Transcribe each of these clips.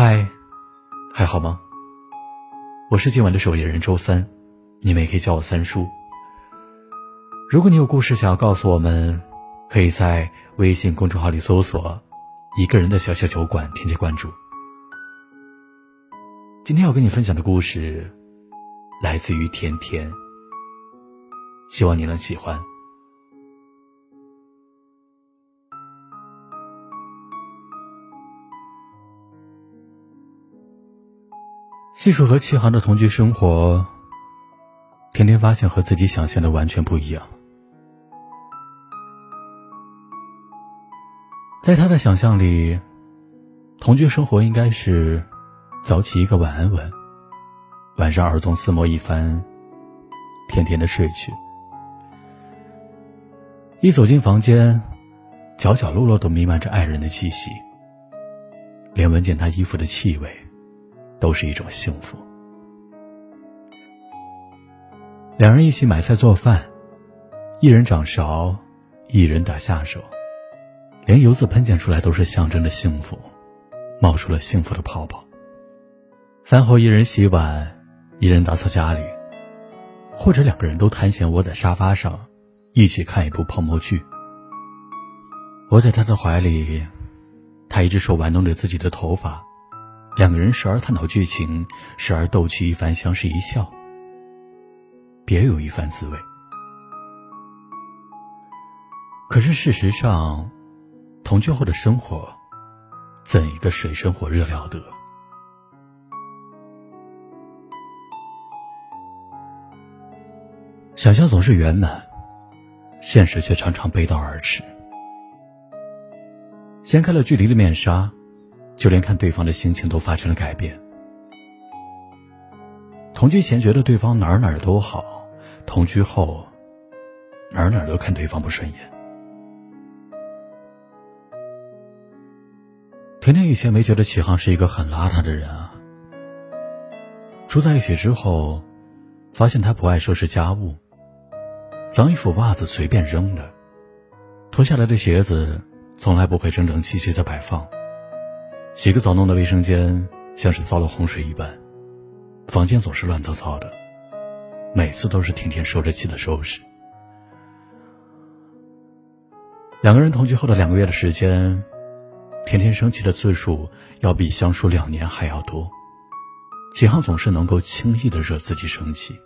嗨，还好吗？我是今晚的守夜人周三，你们也可以叫我三叔。如果你有故事想要告诉我们，可以在微信公众号里搜索“一个人的小小酒馆”，添加关注。今天要跟你分享的故事来自于甜甜，希望你能喜欢。细数和齐航的同居生活，甜甜发现和自己想象的完全不一样。在他的想象里，同居生活应该是早起一个晚安吻，晚上耳鬃厮磨一番，甜甜的睡去。一走进房间，角角落落都弥漫着爱人的气息，连闻见他衣服的气味。都是一种幸福。两人一起买菜做饭，一人掌勺，一人打下手，连油渍喷溅出来都是象征着幸福，冒出了幸福的泡泡。饭后一人洗碗，一人打扫家里，或者两个人都贪闲窝在沙发上，一起看一部泡沫剧。窝在他的怀里，他一只手玩弄着自己的头发。两个人时而探讨剧情，时而逗趣一番，相视一笑，别有一番滋味。可是事实上，同居后的生活，怎一个水深火热了得？想象总是圆满，现实却常常背道而驰。掀开了距离的面纱。就连看对方的心情都发生了改变。同居前觉得对方哪哪都好，同居后哪哪都看对方不顺眼。甜甜以前没觉得启航是一个很邋遢的人啊。住在一起之后，发现他不爱收拾家务，脏衣服袜子随便扔的，脱下来的鞋子从来不会整整齐齐的摆放。洗个澡弄的卫生间像是遭了洪水一般，房间总是乱糟糟的，每次都是甜甜受着气的收拾。两个人同居后的两个月的时间，甜甜生气的次数要比相处两年还要多。启航总是能够轻易的惹自己生气。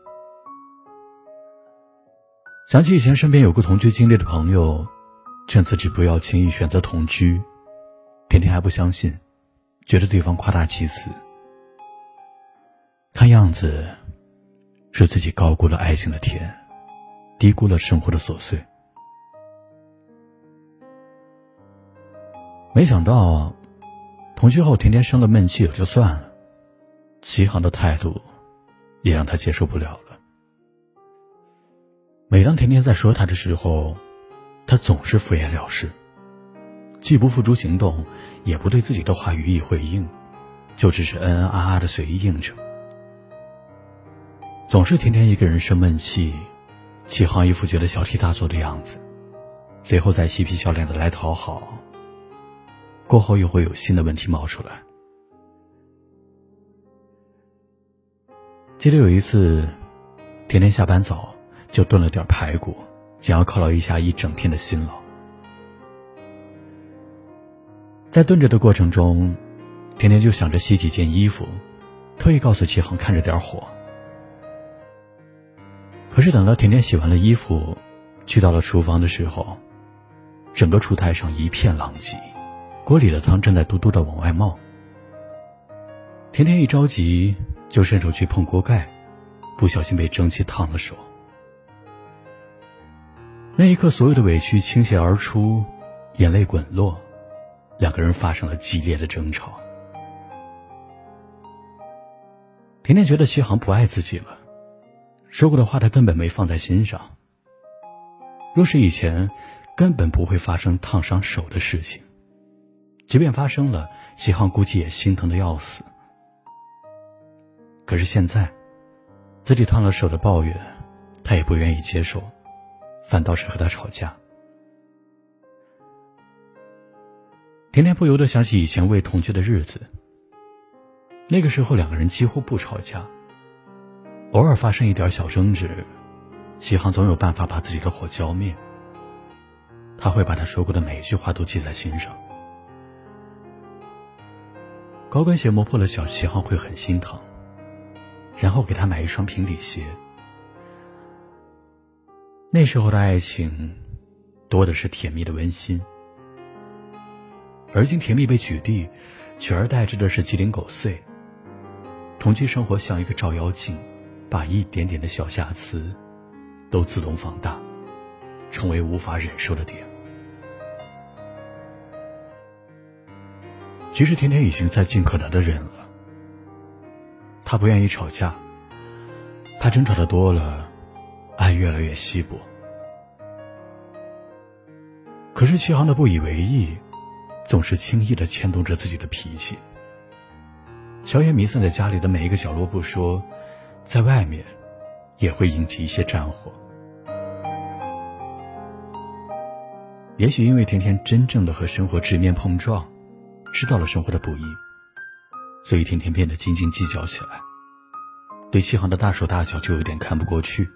想起以前身边有过同居经历的朋友，劝自己不要轻易选择同居，甜甜还不相信。觉得对方夸大其词，看样子是自己高估了爱情的甜，低估了生活的琐碎。没想到同居后，甜甜生了闷气也就算了，齐航的态度也让他接受不了了。每当甜甜在说他的时候，他总是敷衍了事。既不付诸行动，也不对自己的话予以回应，就只是嗯嗯啊啊的随意应承。总是天天一个人生闷气，起航一副觉得小题大做的样子，最后再嬉皮笑脸的来讨好。过后又会有新的问题冒出来。记得有一次，天天下班早就炖了点排骨，想要犒劳一下一整天的辛劳。在炖着的过程中，甜甜就想着洗几件衣服，特意告诉齐航看着点火。可是等到甜甜洗完了衣服，去到了厨房的时候，整个厨台上一片狼藉，锅里的汤正在嘟嘟的往外冒。甜甜一着急就伸手去碰锅盖，不小心被蒸汽烫了手。那一刻，所有的委屈倾泻而出，眼泪滚落。两个人发生了激烈的争吵。甜甜觉得齐航不爱自己了，说过的话他根本没放在心上。若是以前，根本不会发生烫伤手的事情。即便发生了，齐航估计也心疼的要死。可是现在，自己烫了手的抱怨，他也不愿意接受，反倒是和他吵架。甜甜不由得想起以前未同居的日子，那个时候两个人几乎不吵架，偶尔发生一点小争执，齐航总有办法把自己的火浇灭。他会把他说过的每一句话都记在心上。高跟鞋磨破了脚，齐航会很心疼，然后给他买一双平底鞋。那时候的爱情，多的是甜蜜的温馨，而今甜蜜被取缔，取而代之的是鸡零狗碎。同居生活像一个照妖镜，把一点点的小瑕疵都自动放大，成为无法忍受的点。其实甜甜已经在尽可能的忍了，她不愿意吵架，怕争吵的多了。爱越来越稀薄，可是齐航的不以为意，总是轻易的牵动着自己的脾气。硝烟弥散在家里的每一个角落不说，在外面，也会引起一些战火。也许因为甜甜真正的和生活直面碰撞，知道了生活的不易，所以甜甜变得斤斤计较起来，对齐航的大手大脚就有点看不过去。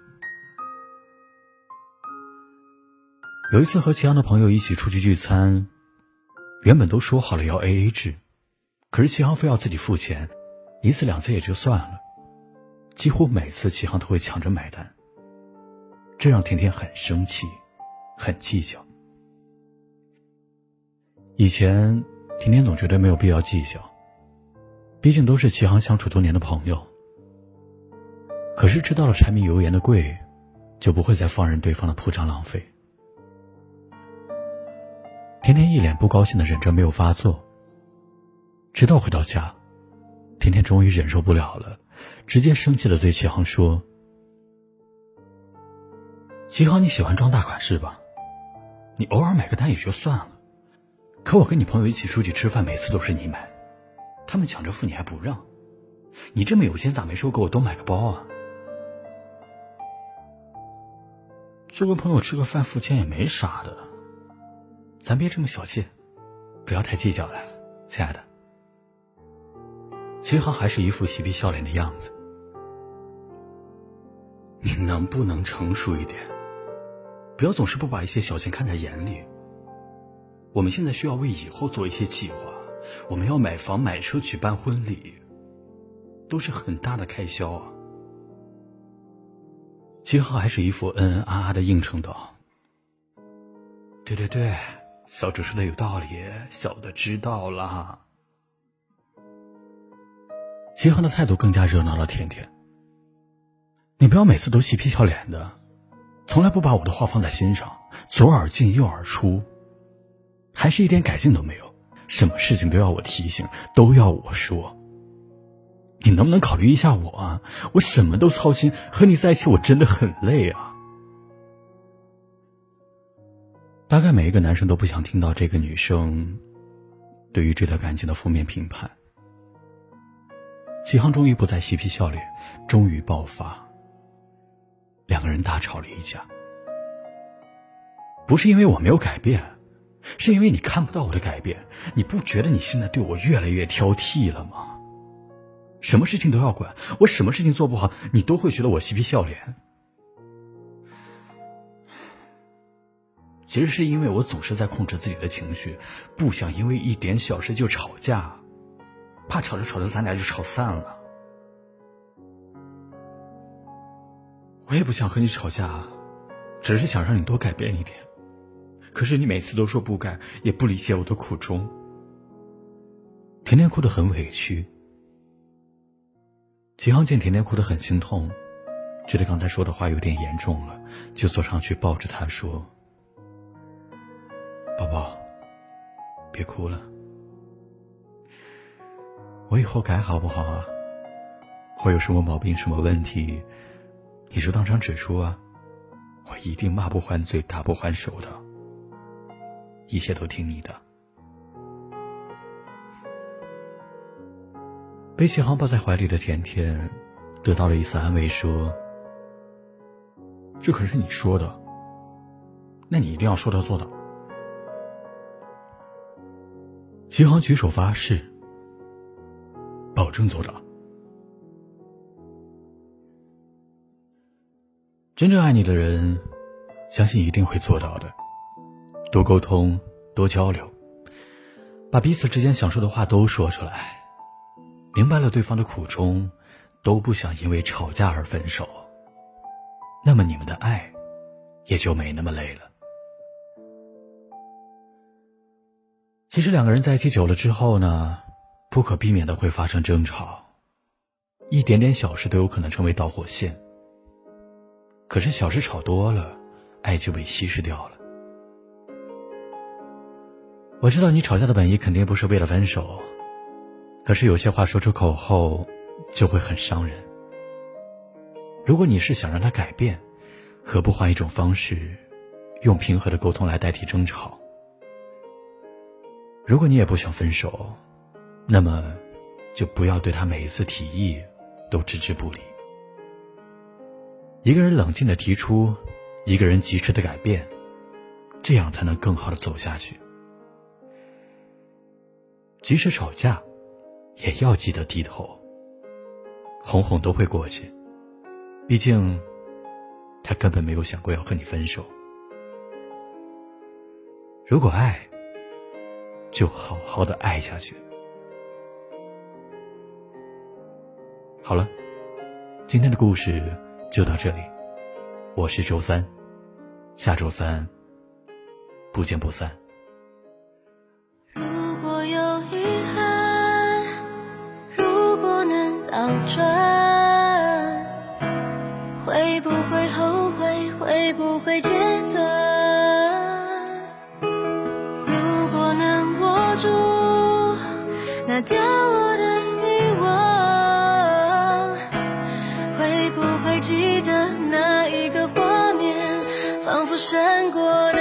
有一次和齐航的朋友一起出去聚餐，原本都说好了要 A A 制，可是齐航非要自己付钱，一次两次也就算了，几乎每次齐航都会抢着买单，这让甜甜很生气，很计较。以前甜甜总觉得没有必要计较，毕竟都是齐航相处多年的朋友。可是知道了柴米油盐的贵，就不会再放任对方的铺张浪费。甜甜一脸不高兴的忍着没有发作，直到回到家，甜甜终于忍受不了了，直接生气的对齐航说：“齐航，你喜欢装大款是吧？你偶尔买个单也就算了，可我跟你朋友一起出去吃饭，每次都是你买，他们抢着付你还不让，你这么有钱咋没说给我多买个包啊？就跟朋友吃个饭付钱也没啥的。”咱别这么小气，不要太计较了，亲爱的。齐昊还是一副嬉皮笑脸的样子。你能不能成熟一点？不要总是不把一些小钱看在眼里。我们现在需要为以后做一些计划，我们要买房、买车、举办婚礼，都是很大的开销啊。齐昊还是一副嗯嗯啊啊的应承道：“对对对。”小主说的有道理，小的知道了。齐恒的态度更加热闹了。甜甜，你不要每次都嬉皮笑脸的，从来不把我的话放在心上，左耳进右耳出，还是一点改进都没有。什么事情都要我提醒，都要我说。你能不能考虑一下我啊？我什么都操心，和你在一起我真的很累啊。大概每一个男生都不想听到这个女生对于这段感情的负面评判。齐航终于不再嬉皮笑脸，终于爆发。两个人大吵了一架，不是因为我没有改变，是因为你看不到我的改变。你不觉得你现在对我越来越挑剔了吗？什么事情都要管，我什么事情做不好，你都会觉得我嬉皮笑脸。其实是因为我总是在控制自己的情绪，不想因为一点小事就吵架，怕吵着吵着咱俩就吵散了。我也不想和你吵架，只是想让你多改变一点。可是你每次都说不改，也不理解我的苦衷。甜甜哭得很委屈，秦昊见甜甜哭得很心痛，觉得刚才说的话有点严重了，就走上去抱着她说。宝宝，别哭了，我以后改好不好啊？我有什么毛病、什么问题，你就当场指出啊！我一定骂不还嘴、打不还手的，一切都听你的。被启航抱在怀里的甜甜，得到了一丝安慰，说：“这可是你说的，那你一定要说到做到。”齐航举手发誓：“保证做到。真正爱你的人，相信一定会做到的。多沟通，多交流，把彼此之间想说的话都说出来，明白了对方的苦衷，都不想因为吵架而分手。那么你们的爱，也就没那么累了。其实两个人在一起久了之后呢，不可避免的会发生争吵，一点点小事都有可能成为导火线。可是小事吵多了，爱就被稀释掉了。我知道你吵架的本意肯定不是为了分手，可是有些话说出口后，就会很伤人。如果你是想让他改变，何不换一种方式，用平和的沟通来代替争吵？如果你也不想分手，那么就不要对他每一次提议都置之不理。一个人冷静的提出，一个人及时的改变，这样才能更好的走下去。即使吵架，也要记得低头。哄哄都会过去，毕竟他根本没有想过要和你分手。如果爱，就好好的爱下去。好了，今天的故事。就到这里，我是周三，下周三不见不散。如果有遗憾，如果能倒转，会不会后悔？会不会戒断？掉落的遗忘会不会记得那一个画面仿佛闪过